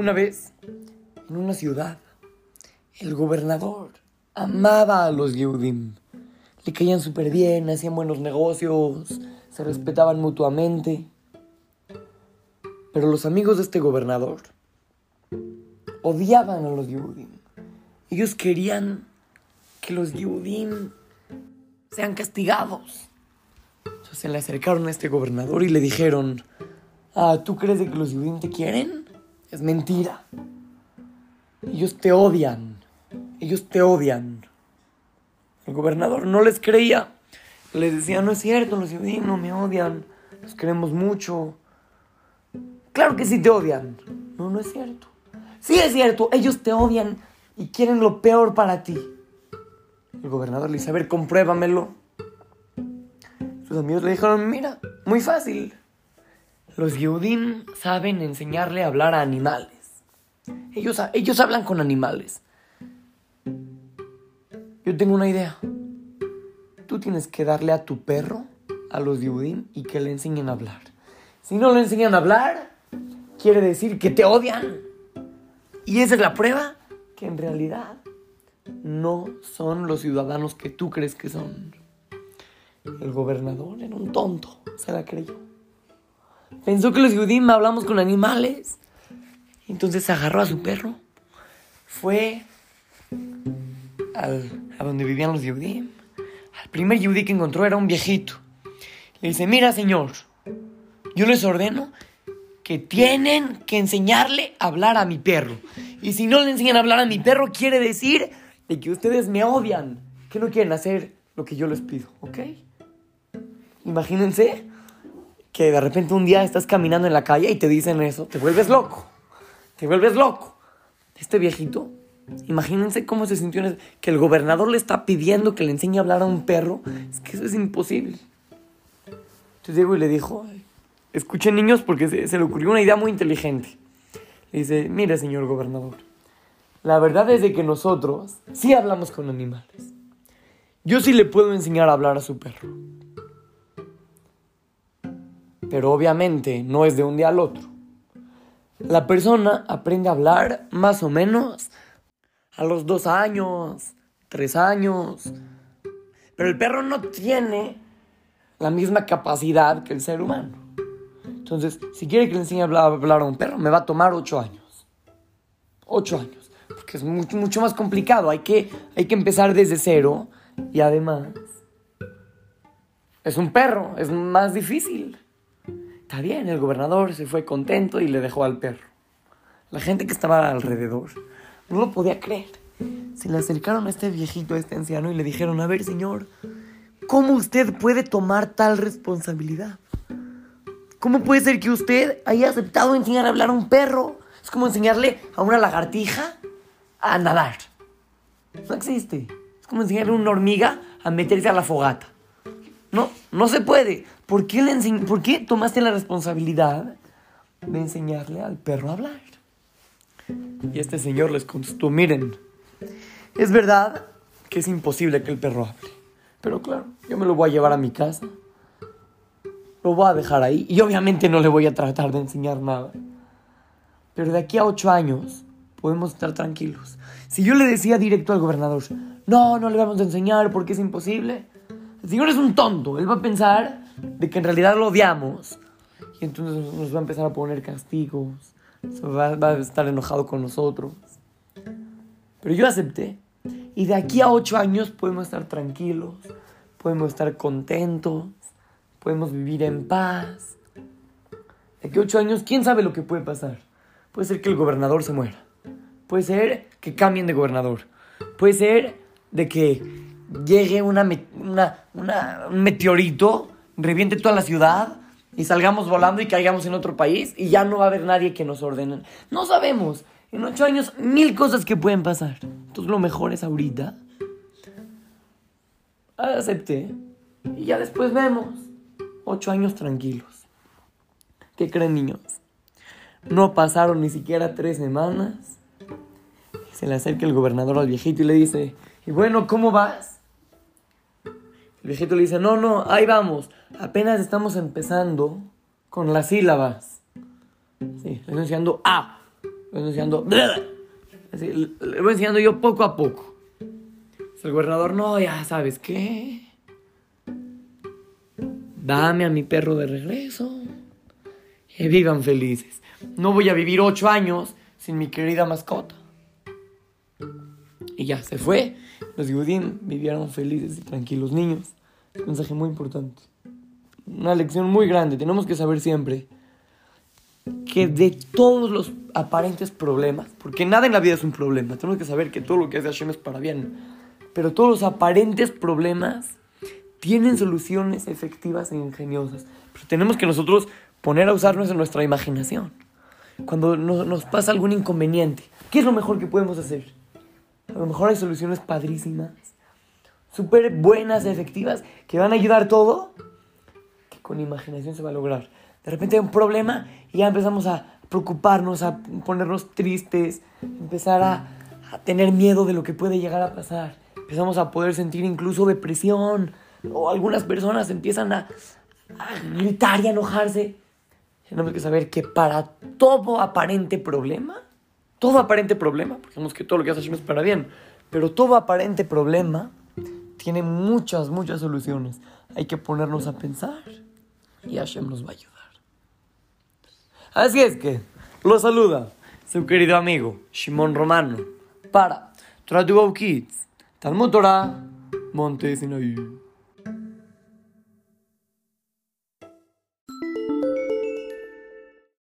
Una vez, en una ciudad, el gobernador amaba a los Yehudim. Le caían súper bien, hacían buenos negocios, se respetaban mutuamente. Pero los amigos de este gobernador odiaban a los Yehudim. Ellos querían que los Yehudim sean castigados. Entonces se le acercaron a este gobernador y le dijeron, ah, ¿tú crees de que los Yehudim te quieren? Es mentira. Ellos te odian. Ellos te odian. El gobernador no les creía. Les decía, no es cierto, los no me odian. Los queremos mucho. Claro que sí te odian. No, no es cierto. Sí es cierto, ellos te odian y quieren lo peor para ti. El gobernador le dice, a ver, compruébamelo. Sus amigos le dijeron, mira, muy fácil. Los Yehudim saben enseñarle a hablar a animales. Ellos, ellos hablan con animales. Yo tengo una idea. Tú tienes que darle a tu perro a los Yehudim y que le enseñen a hablar. Si no le enseñan a hablar, quiere decir que te odian. Y esa es la prueba que en realidad no son los ciudadanos que tú crees que son. El gobernador era un tonto, se la creyó. Pensó que los Yehudim hablamos con animales. Entonces agarró a su perro, fue a donde vivían los Yehudim. Al primer Yehudí que encontró era un viejito. Le dice, mira señor, yo les ordeno que tienen que enseñarle a hablar a mi perro. Y si no le enseñan a hablar a mi perro, quiere decir de que ustedes me odian, que no quieren hacer lo que yo les pido, ¿ok? Imagínense que de repente un día estás caminando en la calle y te dicen eso, te vuelves loco, te vuelves loco. Este viejito, imagínense cómo se sintió que el gobernador le está pidiendo que le enseñe a hablar a un perro, es que eso es imposible. Entonces Diego le dijo, escuchen niños porque se, se le ocurrió una idea muy inteligente. Le dice, mire señor gobernador, la verdad es de que nosotros sí hablamos con animales. Yo sí le puedo enseñar a hablar a su perro. Pero obviamente no es de un día al otro. La persona aprende a hablar más o menos a los dos años, tres años. Pero el perro no tiene la misma capacidad que el ser humano. Entonces, si quiere que le enseñe a hablar, a un perro, me va a tomar ocho años. Ocho años. Porque es mucho, más complicado. Hay que, hay que empezar desde cero. Y además, es un perro. Es más difícil. Está bien, el gobernador se fue contento y le dejó al perro. La gente que estaba alrededor no lo podía creer. Se le acercaron a este viejito, a este anciano, y le dijeron, a ver, señor, ¿cómo usted puede tomar tal responsabilidad? ¿Cómo puede ser que usted haya aceptado enseñar a hablar a un perro? Es como enseñarle a una lagartija a nadar. No existe. Es como enseñarle a una hormiga a meterse a la fogata. No, se puede. ¿Por qué, le ¿Por qué tomaste la responsabilidad de enseñarle al perro a hablar? Y este señor les contestó, miren, es verdad que es imposible que el perro hable. Pero claro, yo me lo voy a llevar a mi casa. Lo voy a dejar ahí. Y obviamente no le voy a tratar de enseñar nada. Pero de aquí a ocho años podemos estar tranquilos. Si yo le decía directo al gobernador, no, no le vamos a enseñar porque es imposible. El señor es un tonto. Él va a pensar de que en realidad lo odiamos. Y entonces nos va a empezar a poner castigos. Va, va a estar enojado con nosotros. Pero yo acepté. Y de aquí a ocho años podemos estar tranquilos. Podemos estar contentos. Podemos vivir en paz. De aquí a ocho años, ¿quién sabe lo que puede pasar? Puede ser que el gobernador se muera. Puede ser que cambien de gobernador. Puede ser de que llegue una, una, un meteorito, reviente toda la ciudad y salgamos volando y caigamos en otro país y ya no va a haber nadie que nos ordene. No sabemos. En ocho años, mil cosas que pueden pasar. Entonces, lo mejor es ahorita. Acepté. Y ya después vemos. Ocho años tranquilos. ¿Qué creen, niños? No pasaron ni siquiera tres semanas. se le acerca el gobernador al viejito y le dice: Y bueno, ¿cómo vas? El viejito le dice, no, no, ahí vamos. Apenas estamos empezando con las sílabas. Sí, estoy enseñando A. Le voy enseñando. Le voy enseñando yo poco a poco. El gobernador, no, ya sabes qué. Dame a mi perro de regreso. Que vivan felices. No voy a vivir ocho años sin mi querida mascota. Y ya se fue. Los Yudim vivieron felices y tranquilos. Niños, un mensaje muy importante. Una lección muy grande. Tenemos que saber siempre que de todos los aparentes problemas, porque nada en la vida es un problema, tenemos que saber que todo lo que hace Hashem es para bien, pero todos los aparentes problemas tienen soluciones efectivas e ingeniosas. Pero tenemos que nosotros poner a usarnos en nuestra imaginación. Cuando nos pasa algún inconveniente, ¿qué es lo mejor que podemos hacer? A lo mejor hay soluciones padrísimas, súper buenas, efectivas, que van a ayudar todo, que con imaginación se va a lograr. De repente hay un problema y ya empezamos a preocuparnos, a ponernos tristes, empezar a, a tener miedo de lo que puede llegar a pasar. Empezamos a poder sentir incluso depresión, o algunas personas empiezan a, gritar y a enojarse. Tenemos que saber que para todo aparente problema, todo aparente problema, porque sabemos que todo lo que hace Hashem es para bien, pero todo aparente problema tiene muchas, muchas soluciones. Hay que ponernos a pensar y Hashem nos va a ayudar. Así es que lo saluda su querido amigo Shimon Romano para Torah Kids, Talmud Torah, Monte Sinaí.